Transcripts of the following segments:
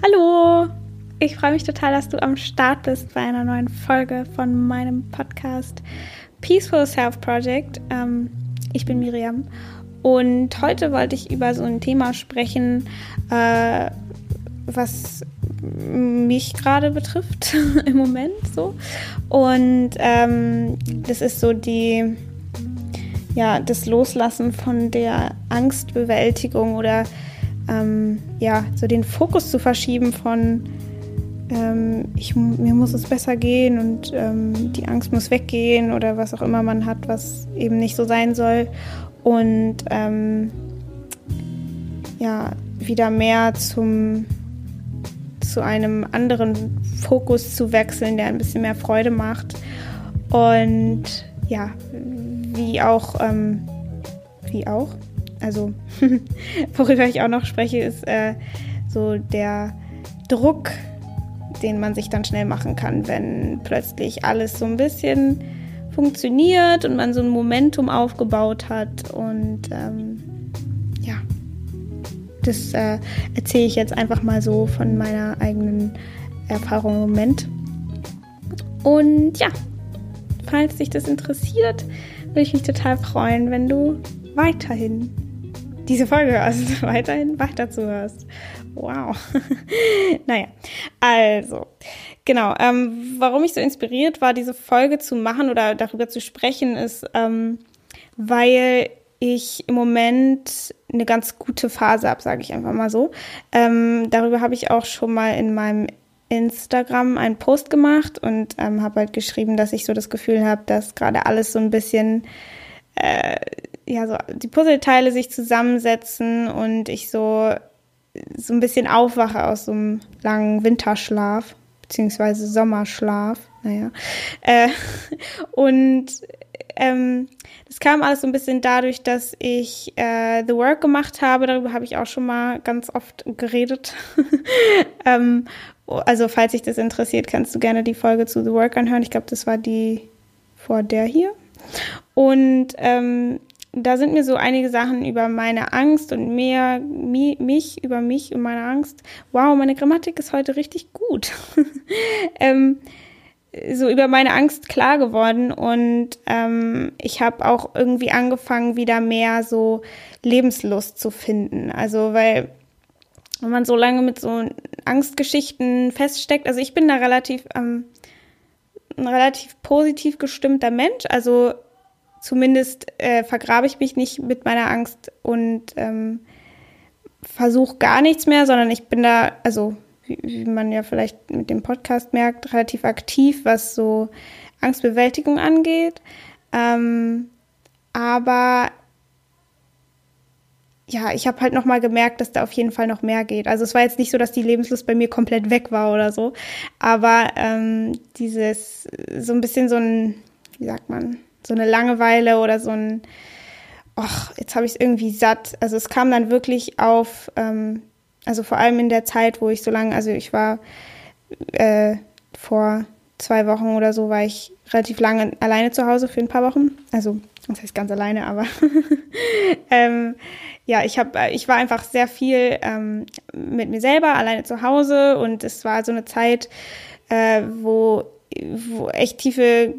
Hallo! Ich freue mich total, dass du am Start bist bei einer neuen Folge von meinem Podcast Peaceful Self Project. Ähm, ich bin Miriam und heute wollte ich über so ein Thema sprechen, äh, was mich gerade betrifft im Moment so. Und ähm, das ist so die, ja, das Loslassen von der Angstbewältigung oder ähm, ja, so den Fokus zu verschieben von ähm, ich, mir muss es besser gehen und ähm, die Angst muss weggehen oder was auch immer man hat, was eben nicht so sein soll. Und ähm, ja, wieder mehr zum, zu einem anderen Fokus zu wechseln, der ein bisschen mehr Freude macht. Und ja, wie auch, ähm, wie auch, also worüber ich auch noch spreche, ist äh, so der Druck, den man sich dann schnell machen kann, wenn plötzlich alles so ein bisschen funktioniert und man so ein Momentum aufgebaut hat. Und ähm, ja, das äh, erzähle ich jetzt einfach mal so von meiner eigenen Erfahrung im Moment. Und ja, falls dich das interessiert, würde ich mich total freuen, wenn du weiterhin diese Folge hörst, weiterhin weiter zuhörst. Wow. naja, also, genau. Ähm, warum ich so inspiriert war, diese Folge zu machen oder darüber zu sprechen, ist, ähm, weil ich im Moment eine ganz gute Phase habe, sage ich einfach mal so. Ähm, darüber habe ich auch schon mal in meinem Instagram einen Post gemacht und ähm, habe halt geschrieben, dass ich so das Gefühl habe, dass gerade alles so ein bisschen äh, ja so die Puzzleteile sich zusammensetzen und ich so so ein bisschen aufwache aus so einem langen Winterschlaf beziehungsweise Sommerschlaf, naja. Äh, und ähm, das kam alles so ein bisschen dadurch, dass ich äh, The Work gemacht habe. Darüber habe ich auch schon mal ganz oft geredet. ähm, also falls dich das interessiert, kannst du gerne die Folge zu The Work anhören. Ich glaube, das war die vor der hier. Und ähm, da sind mir so einige Sachen über meine Angst und mehr mi, mich, über mich und meine Angst. Wow, meine Grammatik ist heute richtig gut. ähm, so über meine Angst klar geworden und ähm, ich habe auch irgendwie angefangen, wieder mehr so Lebenslust zu finden. Also, weil wenn man so lange mit so Angstgeschichten feststeckt, also ich bin da relativ, ähm, ein relativ positiv gestimmter Mensch. Also zumindest äh, vergrabe ich mich nicht mit meiner Angst und ähm, versuche gar nichts mehr, sondern ich bin da, also wie, wie man ja vielleicht mit dem Podcast merkt, relativ aktiv, was so Angstbewältigung angeht. Ähm, aber ja, ich habe halt noch mal gemerkt, dass da auf jeden Fall noch mehr geht. Also es war jetzt nicht so, dass die Lebenslust bei mir komplett weg war oder so, aber ähm, dieses so ein bisschen so ein, wie sagt man, so eine Langeweile oder so ein, ach, jetzt habe ich es irgendwie satt. Also es kam dann wirklich auf, ähm, also vor allem in der Zeit, wo ich so lange, also ich war äh, vor zwei Wochen oder so, war ich relativ lange alleine zu Hause für ein paar Wochen. Also, das heißt ganz alleine, aber ähm, ja, ich habe, ich war einfach sehr viel ähm, mit mir selber alleine zu Hause und es war so eine Zeit, äh, wo, wo echt tiefe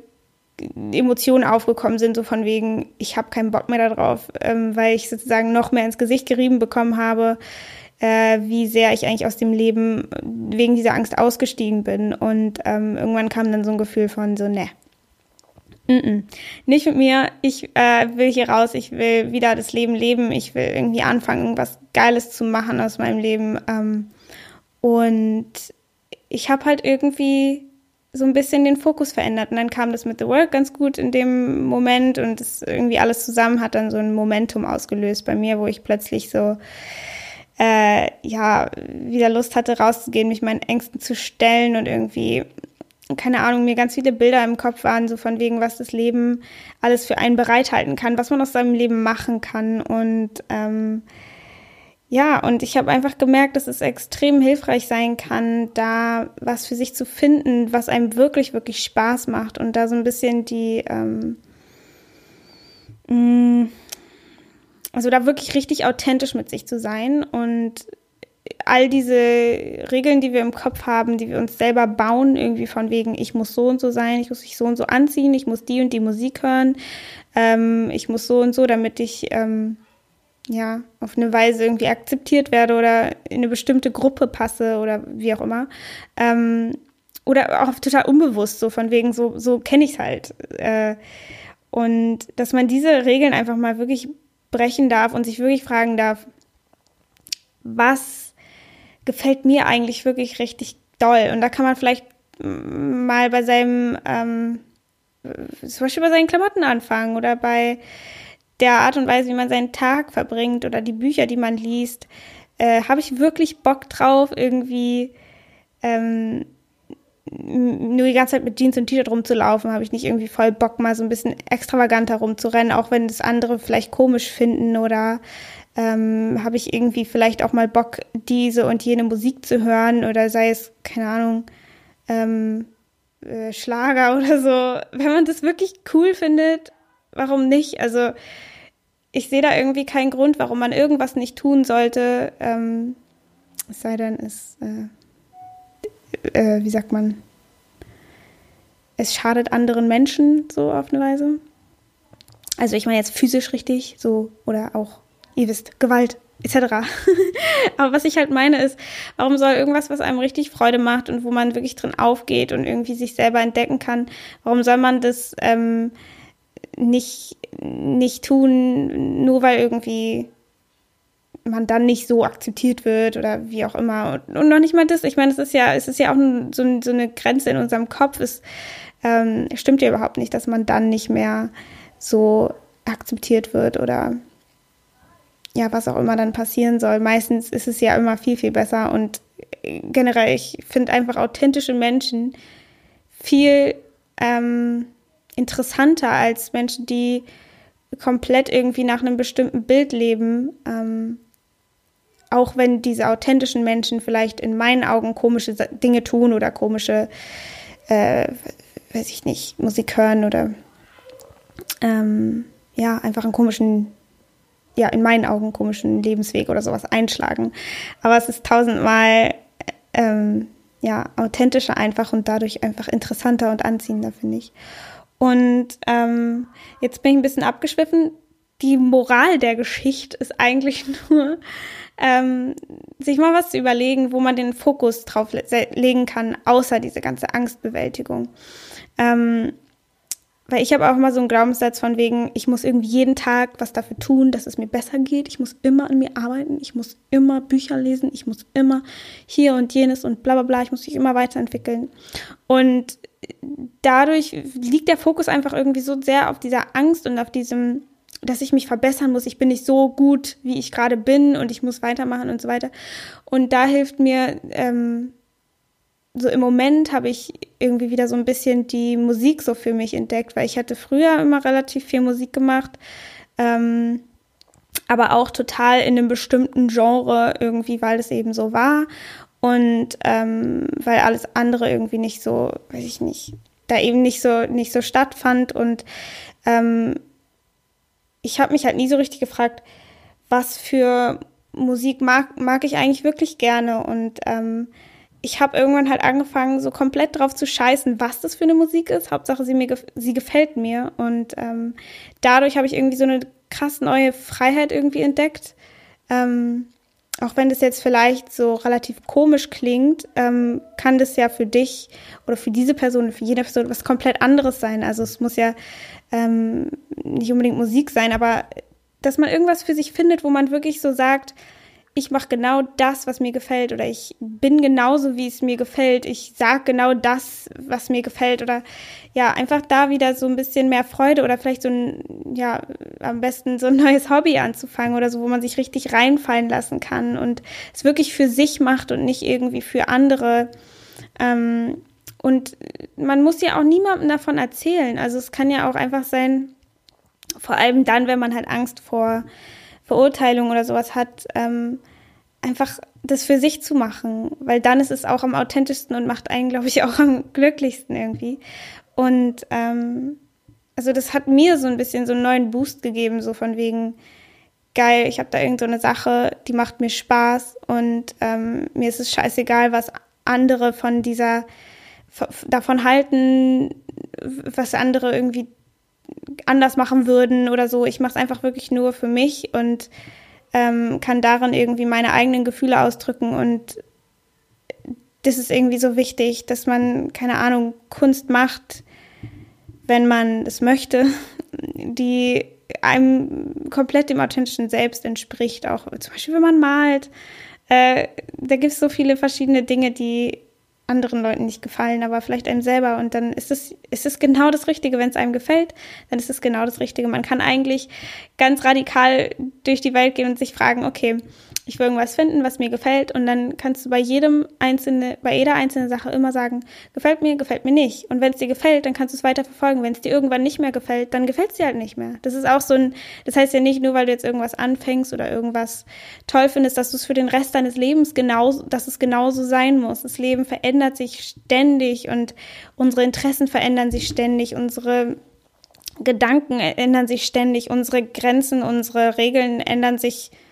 Emotionen aufgekommen sind, so von wegen, ich habe keinen Bock mehr darauf, ähm, weil ich sozusagen noch mehr ins Gesicht gerieben bekommen habe, äh, wie sehr ich eigentlich aus dem Leben wegen dieser Angst ausgestiegen bin. Und ähm, irgendwann kam dann so ein Gefühl von so, ne, nicht mit mir, ich äh, will hier raus, ich will wieder das Leben leben, ich will irgendwie anfangen, was Geiles zu machen aus meinem Leben. Ähm, und ich habe halt irgendwie so ein bisschen den Fokus verändert. Und dann kam das mit The Work ganz gut in dem Moment und das irgendwie alles zusammen hat dann so ein Momentum ausgelöst bei mir, wo ich plötzlich so äh, ja wieder Lust hatte, rauszugehen, mich meinen Ängsten zu stellen und irgendwie keine Ahnung, mir ganz viele Bilder im Kopf waren, so von wegen, was das Leben alles für einen bereithalten kann, was man aus seinem Leben machen kann. Und ähm, ja, und ich habe einfach gemerkt, dass es extrem hilfreich sein kann, da was für sich zu finden, was einem wirklich, wirklich Spaß macht und da so ein bisschen die, ähm, mm, also da wirklich richtig authentisch mit sich zu sein und all diese Regeln, die wir im Kopf haben, die wir uns selber bauen, irgendwie von wegen, ich muss so und so sein, ich muss mich so und so anziehen, ich muss die und die Musik hören, ähm, ich muss so und so, damit ich ähm, ja auf eine Weise irgendwie akzeptiert werde oder in eine bestimmte Gruppe passe oder wie auch immer. Ähm, oder auch total unbewusst, so von wegen, so, so kenne ich es halt. Äh, und dass man diese Regeln einfach mal wirklich brechen darf und sich wirklich fragen darf, was gefällt mir eigentlich wirklich richtig doll? Und da kann man vielleicht mal bei seinem, ähm, zum Beispiel bei seinen Klamotten anfangen oder bei der Art und Weise, wie man seinen Tag verbringt oder die Bücher, die man liest. Äh, Habe ich wirklich Bock drauf, irgendwie ähm, nur die ganze Zeit mit Jeans und T-Shirt rumzulaufen, habe ich nicht irgendwie voll Bock, mal so ein bisschen extravaganter rumzurennen, auch wenn das andere vielleicht komisch finden oder ähm, habe ich irgendwie vielleicht auch mal Bock, diese und jene Musik zu hören oder sei es, keine Ahnung, ähm, äh, Schlager oder so. Wenn man das wirklich cool findet, warum nicht? Also ich sehe da irgendwie keinen Grund, warum man irgendwas nicht tun sollte, ähm, es sei denn, es äh, äh, wie sagt man, es schadet anderen Menschen so auf eine Weise. Also ich meine jetzt physisch richtig, so oder auch, ihr wisst, Gewalt etc. Aber was ich halt meine ist, warum soll irgendwas, was einem richtig Freude macht und wo man wirklich drin aufgeht und irgendwie sich selber entdecken kann, warum soll man das ähm, nicht, nicht tun, nur weil irgendwie man dann nicht so akzeptiert wird oder wie auch immer. Und, und noch nicht mal das. Ich meine, es ist ja, es ist ja auch so, so eine Grenze in unserem Kopf. Es ähm, stimmt ja überhaupt nicht, dass man dann nicht mehr so akzeptiert wird oder ja, was auch immer dann passieren soll. Meistens ist es ja immer viel, viel besser und generell, ich finde einfach authentische Menschen viel ähm, interessanter als Menschen, die komplett irgendwie nach einem bestimmten Bild leben. Ähm, auch wenn diese authentischen Menschen vielleicht in meinen Augen komische Dinge tun oder komische, äh, weiß ich nicht, Musik hören oder ähm, ja, einfach einen komischen, ja, in meinen Augen komischen Lebensweg oder sowas einschlagen. Aber es ist tausendmal ähm, ja, authentischer einfach und dadurch einfach interessanter und anziehender, finde ich. Und ähm, jetzt bin ich ein bisschen abgeschwiffen. Die Moral der Geschichte ist eigentlich nur, ähm, sich mal was zu überlegen, wo man den Fokus drauf le legen kann, außer diese ganze Angstbewältigung. Ähm, weil ich habe auch mal so einen Glaubenssatz von wegen, ich muss irgendwie jeden Tag was dafür tun, dass es mir besser geht. Ich muss immer an mir arbeiten, ich muss immer Bücher lesen, ich muss immer hier und jenes und bla bla bla, ich muss mich immer weiterentwickeln. Und dadurch liegt der Fokus einfach irgendwie so sehr auf dieser Angst und auf diesem dass ich mich verbessern muss. Ich bin nicht so gut, wie ich gerade bin und ich muss weitermachen und so weiter. Und da hilft mir, ähm, so im Moment habe ich irgendwie wieder so ein bisschen die Musik so für mich entdeckt, weil ich hatte früher immer relativ viel Musik gemacht, ähm, aber auch total in einem bestimmten Genre irgendwie, weil es eben so war und ähm, weil alles andere irgendwie nicht so, weiß ich nicht, da eben nicht so nicht so stattfand und ähm, ich habe mich halt nie so richtig gefragt, was für Musik mag, mag ich eigentlich wirklich gerne. Und ähm, ich habe irgendwann halt angefangen, so komplett drauf zu scheißen, was das für eine Musik ist. Hauptsache, sie, mir sie gefällt mir. Und ähm, dadurch habe ich irgendwie so eine krass neue Freiheit irgendwie entdeckt. Ähm, auch wenn das jetzt vielleicht so relativ komisch klingt, ähm, kann das ja für dich oder für diese Person, für jede Person was komplett anderes sein. Also es muss ja ähm, nicht unbedingt Musik sein, aber dass man irgendwas für sich findet, wo man wirklich so sagt, ich mache genau das, was mir gefällt oder ich bin genauso, wie es mir gefällt. Ich sage genau das, was mir gefällt oder ja, einfach da wieder so ein bisschen mehr Freude oder vielleicht so ein, ja, am besten so ein neues Hobby anzufangen oder so, wo man sich richtig reinfallen lassen kann und es wirklich für sich macht und nicht irgendwie für andere. Ähm, und man muss ja auch niemandem davon erzählen. Also es kann ja auch einfach sein, vor allem dann, wenn man halt Angst vor Verurteilung oder sowas hat, ähm, einfach das für sich zu machen, weil dann ist es auch am authentischsten und macht einen, glaube ich, auch am glücklichsten irgendwie. Und ähm, also das hat mir so ein bisschen so einen neuen Boost gegeben, so von wegen, geil, ich habe da irgendeine so Sache, die macht mir Spaß und ähm, mir ist es scheißegal, was andere von dieser davon halten, was andere irgendwie anders machen würden oder so. Ich mache es einfach wirklich nur für mich und ähm, kann darin irgendwie meine eigenen Gefühle ausdrücken und das ist irgendwie so wichtig, dass man, keine Ahnung, Kunst macht, wenn man es möchte, die einem komplett dem authentischen Selbst entspricht. Auch zum Beispiel, wenn man malt. Äh, da gibt es so viele verschiedene Dinge, die anderen Leuten nicht gefallen, aber vielleicht einem selber. Und dann ist es, ist es genau das Richtige. Wenn es einem gefällt, dann ist es genau das Richtige. Man kann eigentlich ganz radikal durch die Welt gehen und sich fragen, okay, ich will irgendwas finden, was mir gefällt und dann kannst du bei jedem einzelne, bei jeder einzelnen Sache immer sagen, gefällt mir, gefällt mir nicht. Und wenn es dir gefällt, dann kannst du es weiter verfolgen. Wenn es dir irgendwann nicht mehr gefällt, dann gefällt es dir halt nicht mehr. Das ist auch so ein, das heißt ja nicht nur, weil du jetzt irgendwas anfängst oder irgendwas toll findest, dass du es für den Rest deines Lebens genauso, dass es genauso sein muss. Das Leben verändert sich ständig und unsere Interessen verändern sich ständig, unsere Gedanken ändern sich ständig, unsere Grenzen, unsere Regeln ändern sich ständig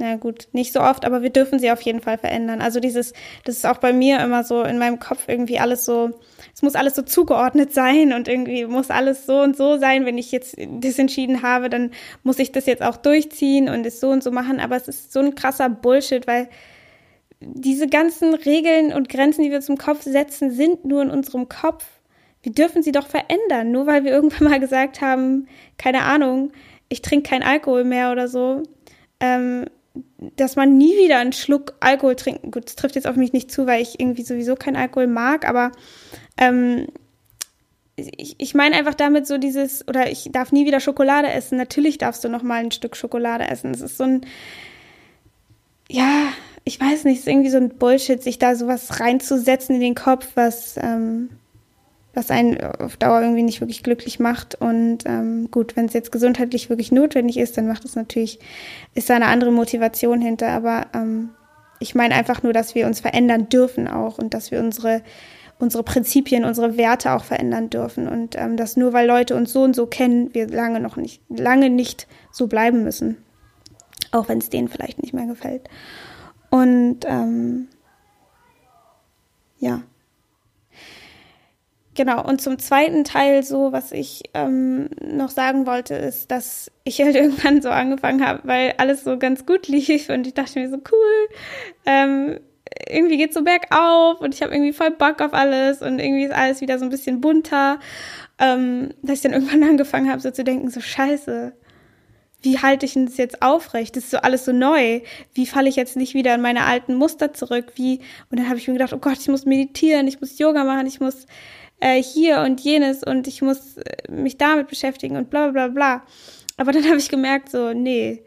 na gut, nicht so oft, aber wir dürfen sie auf jeden Fall verändern. Also dieses, das ist auch bei mir immer so in meinem Kopf irgendwie alles so, es muss alles so zugeordnet sein und irgendwie muss alles so und so sein. Wenn ich jetzt das entschieden habe, dann muss ich das jetzt auch durchziehen und es so und so machen. Aber es ist so ein krasser Bullshit, weil diese ganzen Regeln und Grenzen, die wir zum Kopf setzen, sind nur in unserem Kopf. Wir dürfen sie doch verändern, nur weil wir irgendwann mal gesagt haben, keine Ahnung, ich trinke kein Alkohol mehr oder so. Ähm, dass man nie wieder einen Schluck Alkohol trinken. Gut, das trifft jetzt auf mich nicht zu, weil ich irgendwie sowieso keinen Alkohol mag, aber ähm, ich, ich meine einfach damit so dieses, oder ich darf nie wieder Schokolade essen. Natürlich darfst du noch mal ein Stück Schokolade essen. Es ist so ein, ja, ich weiß nicht, es ist irgendwie so ein Bullshit, sich da sowas reinzusetzen in den Kopf, was, ähm, was einen auf Dauer irgendwie nicht wirklich glücklich macht. Und ähm, gut, wenn es jetzt gesundheitlich wirklich notwendig ist, dann macht es natürlich, ist da eine andere Motivation hinter. Aber ähm, ich meine einfach nur, dass wir uns verändern dürfen auch und dass wir unsere unsere Prinzipien, unsere Werte auch verändern dürfen und ähm, dass nur weil Leute uns so und so kennen, wir lange noch nicht, lange nicht so bleiben müssen, auch wenn es denen vielleicht nicht mehr gefällt. Und ähm, ja, Genau, und zum zweiten Teil so, was ich ähm, noch sagen wollte, ist, dass ich halt irgendwann so angefangen habe, weil alles so ganz gut lief und ich dachte mir so, cool, ähm, irgendwie geht's so bergauf und ich habe irgendwie voll Bock auf alles und irgendwie ist alles wieder so ein bisschen bunter, ähm, dass ich dann irgendwann angefangen habe, so zu denken, so scheiße, wie halte ich denn das jetzt aufrecht? Das ist so alles so neu. Wie falle ich jetzt nicht wieder in meine alten Muster zurück? Wie? Und dann habe ich mir gedacht, oh Gott, ich muss meditieren, ich muss Yoga machen, ich muss äh, hier und jenes und ich muss äh, mich damit beschäftigen und bla bla bla. Aber dann habe ich gemerkt, so, nee,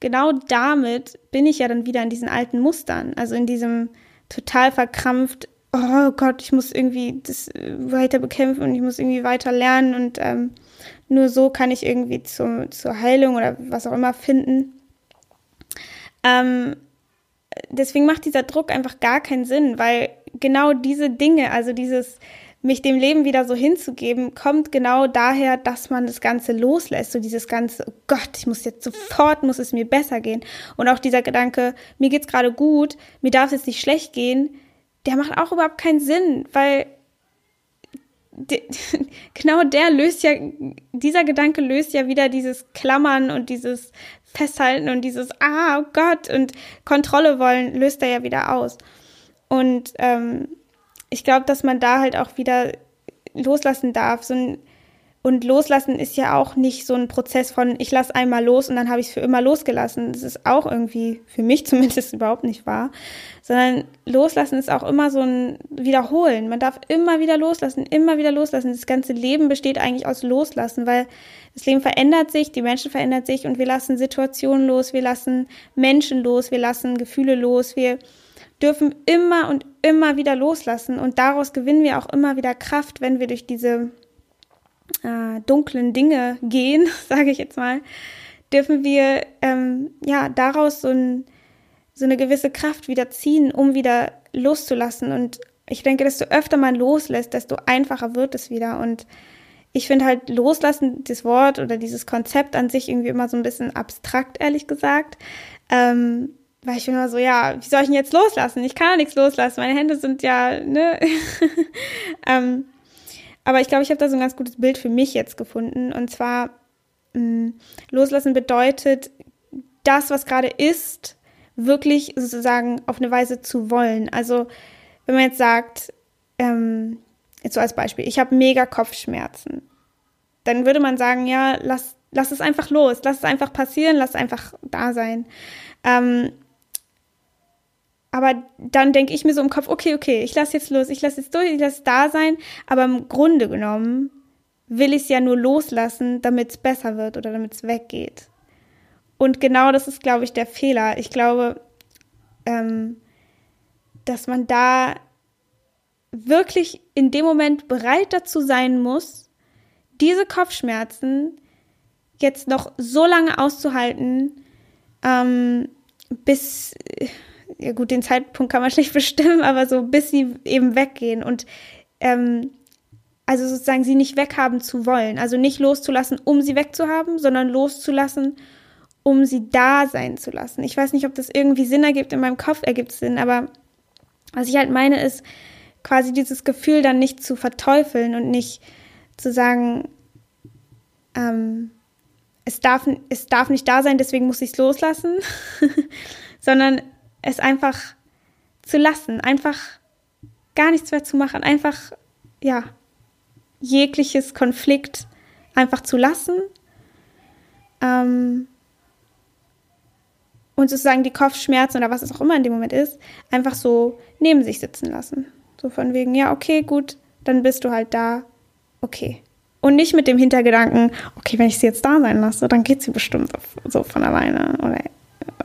genau damit bin ich ja dann wieder in diesen alten Mustern, also in diesem total verkrampft, oh Gott, ich muss irgendwie das äh, weiter bekämpfen und ich muss irgendwie weiter lernen und ähm, nur so kann ich irgendwie zu, zur Heilung oder was auch immer finden. Ähm, deswegen macht dieser Druck einfach gar keinen Sinn, weil genau diese Dinge, also dieses mich dem Leben wieder so hinzugeben, kommt genau daher, dass man das Ganze loslässt. So dieses ganze, oh Gott, ich muss jetzt sofort, muss es mir besser gehen. Und auch dieser Gedanke, mir geht's gerade gut, mir darf es jetzt nicht schlecht gehen, der macht auch überhaupt keinen Sinn, weil de, genau der löst ja, dieser Gedanke löst ja wieder dieses Klammern und dieses Festhalten und dieses, ah, oh Gott, und Kontrolle wollen, löst er ja wieder aus. Und ähm, ich glaube, dass man da halt auch wieder loslassen darf. So ein, und loslassen ist ja auch nicht so ein Prozess von, ich lasse einmal los und dann habe ich es für immer losgelassen. Das ist auch irgendwie für mich zumindest überhaupt nicht wahr. Sondern loslassen ist auch immer so ein Wiederholen. Man darf immer wieder loslassen, immer wieder loslassen. Das ganze Leben besteht eigentlich aus Loslassen, weil das Leben verändert sich, die Menschen verändern sich und wir lassen Situationen los, wir lassen Menschen los, wir lassen Gefühle los, wir dürfen immer und immer wieder loslassen und daraus gewinnen wir auch immer wieder Kraft, wenn wir durch diese äh, dunklen Dinge gehen, sage ich jetzt mal, dürfen wir ähm, ja daraus so, ein, so eine gewisse Kraft wieder ziehen, um wieder loszulassen. Und ich denke, desto öfter man loslässt, desto einfacher wird es wieder. Und ich finde halt loslassen, das Wort oder dieses Konzept an sich irgendwie immer so ein bisschen abstrakt, ehrlich gesagt. Ähm, weil ich bin immer so, ja, wie soll ich denn jetzt loslassen? Ich kann ja nichts loslassen. Meine Hände sind ja, ne? ähm, aber ich glaube, ich habe da so ein ganz gutes Bild für mich jetzt gefunden. Und zwar, mh, mm, loslassen bedeutet, das, was gerade ist, wirklich sozusagen auf eine Weise zu wollen. Also, wenn man jetzt sagt, ähm, jetzt so als Beispiel, ich habe mega Kopfschmerzen, dann würde man sagen, ja, lass, lass es einfach los, lass es einfach passieren, lass es einfach da sein. Ähm, aber dann denke ich mir so im Kopf, okay, okay, ich lasse jetzt los, ich lasse jetzt durch, ich lasse da sein. Aber im Grunde genommen will ich es ja nur loslassen, damit es besser wird oder damit es weggeht. Und genau das ist, glaube ich, der Fehler. Ich glaube, ähm, dass man da wirklich in dem Moment bereit dazu sein muss, diese Kopfschmerzen jetzt noch so lange auszuhalten, ähm, bis ja gut, den Zeitpunkt kann man schlecht bestimmen, aber so bis sie eben weggehen und ähm, also sozusagen sie nicht weghaben zu wollen, also nicht loszulassen, um sie wegzuhaben, sondern loszulassen, um sie da sein zu lassen. Ich weiß nicht, ob das irgendwie Sinn ergibt, in meinem Kopf ergibt es Sinn, aber was ich halt meine ist, quasi dieses Gefühl dann nicht zu verteufeln und nicht zu sagen, ähm, es darf, es darf nicht da sein, deswegen muss ich es loslassen, sondern es einfach zu lassen, einfach gar nichts mehr zu machen, einfach, ja, jegliches Konflikt einfach zu lassen. Ähm, und sozusagen die Kopfschmerzen oder was es auch immer in dem Moment ist, einfach so neben sich sitzen lassen. So von wegen, ja, okay, gut, dann bist du halt da, okay. Und nicht mit dem Hintergedanken, okay, wenn ich sie jetzt da sein lasse, dann geht sie bestimmt so von alleine oder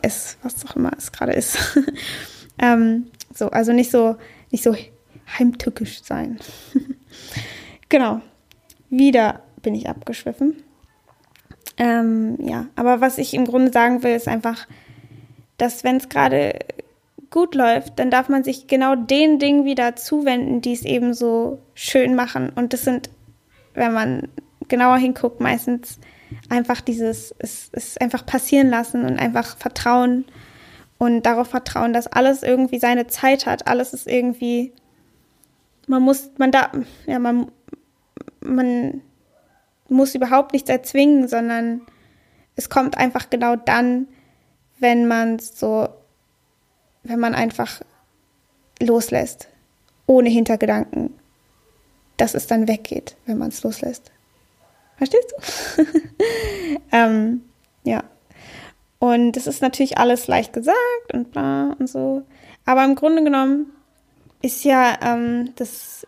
es, was auch immer es gerade ist. ähm, so, also nicht so, nicht so heimtückisch sein. genau. Wieder bin ich abgeschwiffen. Ähm, ja, aber was ich im Grunde sagen will, ist einfach, dass wenn es gerade gut läuft, dann darf man sich genau den Dingen wieder zuwenden, die es eben so schön machen. Und das sind, wenn man genauer hinguckt, meistens einfach dieses, es, es einfach passieren lassen und einfach vertrauen und darauf vertrauen, dass alles irgendwie seine Zeit hat. Alles ist irgendwie, man muss, man da, ja, man, man muss überhaupt nichts erzwingen, sondern es kommt einfach genau dann, wenn man so, wenn man einfach loslässt, ohne Hintergedanken, dass es dann weggeht, wenn man es loslässt. Verstehst du? ähm, ja. Und es ist natürlich alles leicht gesagt und bla und so. Aber im Grunde genommen ist ja ähm, das,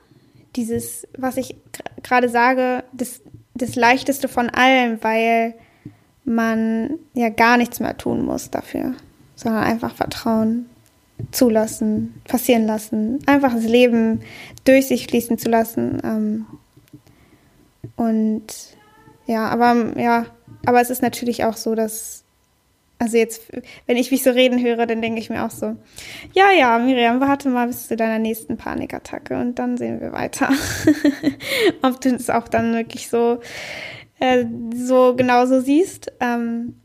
dieses, was ich gerade sage, das, das Leichteste von allem, weil man ja gar nichts mehr tun muss dafür, sondern einfach vertrauen, zulassen, passieren lassen, einfach das Leben durch sich fließen zu lassen. Ähm, und ja, aber ja, aber es ist natürlich auch so, dass also jetzt, wenn ich mich so reden höre, dann denke ich mir auch so, ja, ja, Miriam, warte mal bis zu deiner nächsten Panikattacke und dann sehen wir weiter. Ob du es auch dann wirklich so, äh, so genauso siehst. Ähm,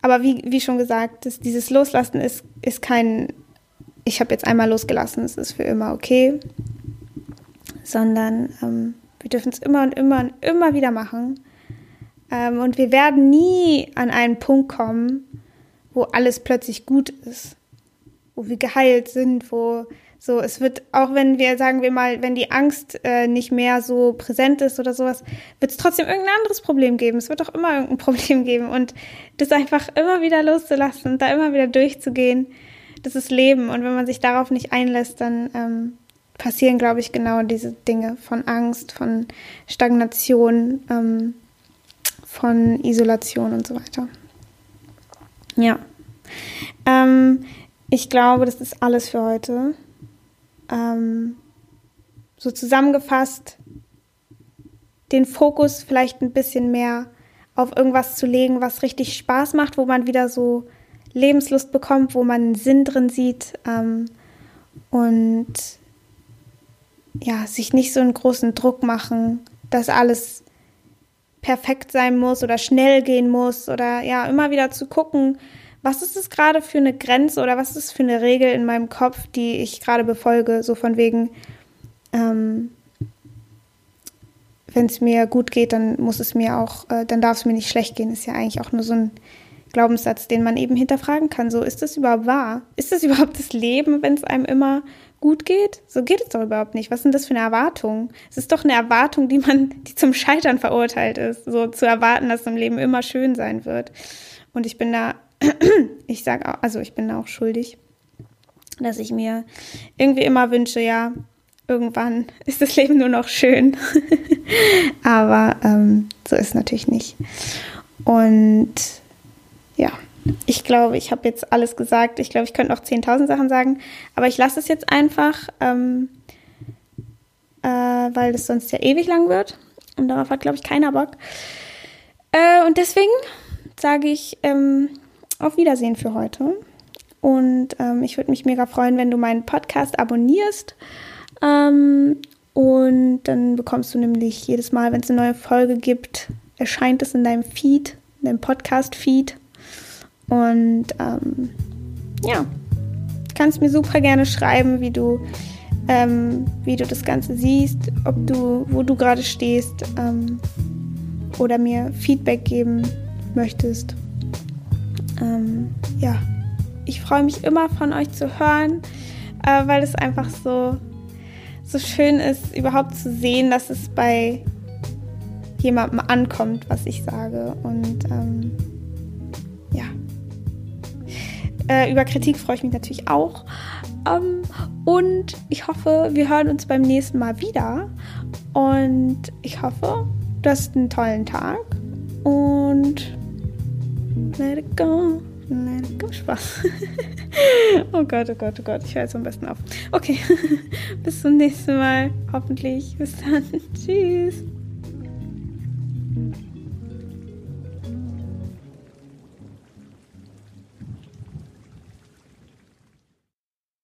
aber wie, wie schon gesagt, das, dieses Loslassen ist, ist kein, ich habe jetzt einmal losgelassen, es ist für immer okay, sondern ähm, wir dürfen es immer und immer und immer wieder machen. Ähm, und wir werden nie an einen Punkt kommen, wo alles plötzlich gut ist, wo wir geheilt sind, wo so, es wird, auch wenn wir, sagen wir mal, wenn die Angst äh, nicht mehr so präsent ist oder sowas, wird es trotzdem irgendein anderes Problem geben. Es wird auch immer irgendein Problem geben. Und das einfach immer wieder loszulassen da immer wieder durchzugehen, das ist Leben. Und wenn man sich darauf nicht einlässt, dann ähm, passieren, glaube ich, genau diese Dinge von Angst, von Stagnation, ähm, von Isolation und so weiter. Ja. Ähm, ich glaube, das ist alles für heute. Ähm, so zusammengefasst, den Fokus vielleicht ein bisschen mehr auf irgendwas zu legen, was richtig Spaß macht, wo man wieder so Lebenslust bekommt, wo man Sinn drin sieht ähm, und ja, sich nicht so einen großen Druck machen, dass alles perfekt sein muss oder schnell gehen muss oder ja, immer wieder zu gucken, was ist es gerade für eine Grenze oder was ist es für eine Regel in meinem Kopf, die ich gerade befolge, so von wegen, ähm, wenn es mir gut geht, dann muss es mir auch, äh, dann darf es mir nicht schlecht gehen, ist ja eigentlich auch nur so ein Glaubenssatz, den man eben hinterfragen kann. So, ist das überhaupt wahr? Ist das überhaupt das Leben, wenn es einem immer gut geht? So geht es doch überhaupt nicht. Was sind das für eine Erwartung? Es ist doch eine Erwartung, die man, die zum Scheitern verurteilt ist, so zu erwarten, dass im Leben immer schön sein wird. Und ich bin da, ich sage auch, also ich bin da auch schuldig, dass ich mir irgendwie immer wünsche, ja, irgendwann ist das Leben nur noch schön. Aber ähm, so ist natürlich nicht. Und ja, ich glaube, ich habe jetzt alles gesagt. Ich glaube, ich könnte noch 10.000 Sachen sagen. Aber ich lasse es jetzt einfach, ähm, äh, weil es sonst ja ewig lang wird. Und darauf hat, glaube ich, keiner Bock. Äh, und deswegen sage ich ähm, auf Wiedersehen für heute. Und ähm, ich würde mich mega freuen, wenn du meinen Podcast abonnierst. Ähm, und dann bekommst du nämlich jedes Mal, wenn es eine neue Folge gibt, erscheint es in deinem Feed, in deinem Podcast-Feed. Und ähm, ja, kannst mir super gerne schreiben, wie du, ähm, wie du das Ganze siehst, ob du, wo du gerade stehst ähm, oder mir Feedback geben möchtest. Ähm, ja, ich freue mich immer von euch zu hören, äh, weil es einfach so so schön ist, überhaupt zu sehen, dass es bei jemandem ankommt, was ich sage. Und ähm. Äh, über Kritik freue ich mich natürlich auch. Ähm, und ich hoffe, wir hören uns beim nächsten Mal wieder. Und ich hoffe, du hast einen tollen Tag. Und let it go. Nein, Spaß. oh Gott, oh Gott, oh Gott. Ich höre jetzt am besten auf. Okay. Bis zum nächsten Mal. Hoffentlich. Bis dann. Tschüss.